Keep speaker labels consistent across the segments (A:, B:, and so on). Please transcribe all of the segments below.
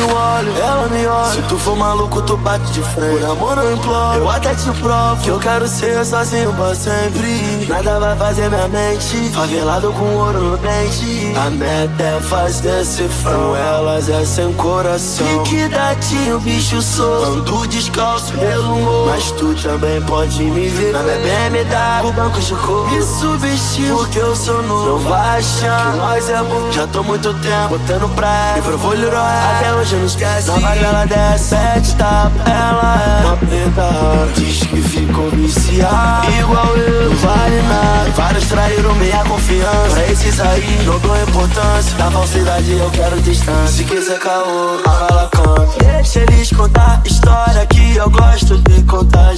A: Óleo, ela me olha. Se tu for maluco, tu bate de frente. Por amor não imploro, eu até te provo. Que eu quero ser sozinho pra sempre. Nada vai fazer minha mente. Favelado com ouro no dente. A meta é fazer cifrão. Elas é sem coração. Que datinho, bicho sou. Ando descalço pelo morro. Mas tu também pode me ver. Na minha BMW, o banco chocou. Me subestima, porque eu sou novo. Não vai achar que nós é bom. Já tô muito tempo botando pra Me provou Leroy. Até hoje não esquece. Na vaga ela desce, sete tapa. Ela é uma preta. Diz que ficou viciada. Igual eu, não vale nada. Vários traíram minha confiança. Pra esses aí, não dou importância. Da falsidade eu quero distância. Se quiser caô, a bala canta. Deixa eles contar história que eu gosto de contar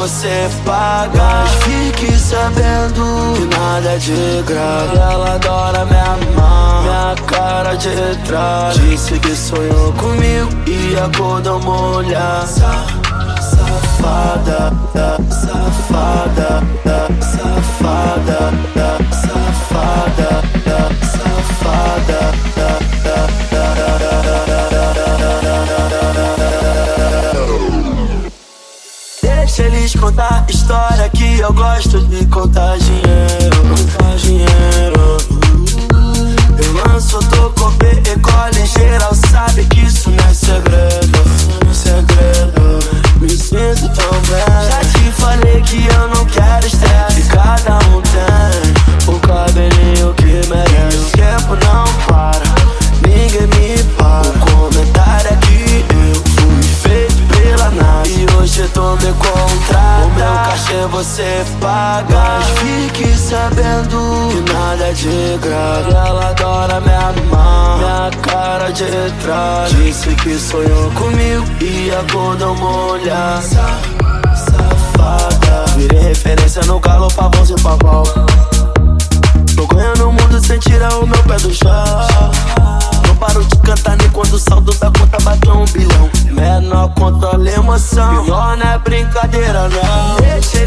A: você paga. Mas fique sabendo que nada é de graça. Ela adora me amar, minha cara de trás. Disse que sonhou comigo e acordou molhar. Safada, que eu gosto de contar dinheiro, contar dinheiro. Sabendo que nada é de graça. Ela adora me amar, minha cara de trás. Disse que sonhou comigo e acordou molhar. Safada, virei referência no galo, pavãozinho pavão. Tô ganhando o mundo sem tirar o meu pé do chão. Não paro de cantar nem quando o saldo da conta bateu um bilhão. Menor controle emoção. Pior não é brincadeira, não. Deixa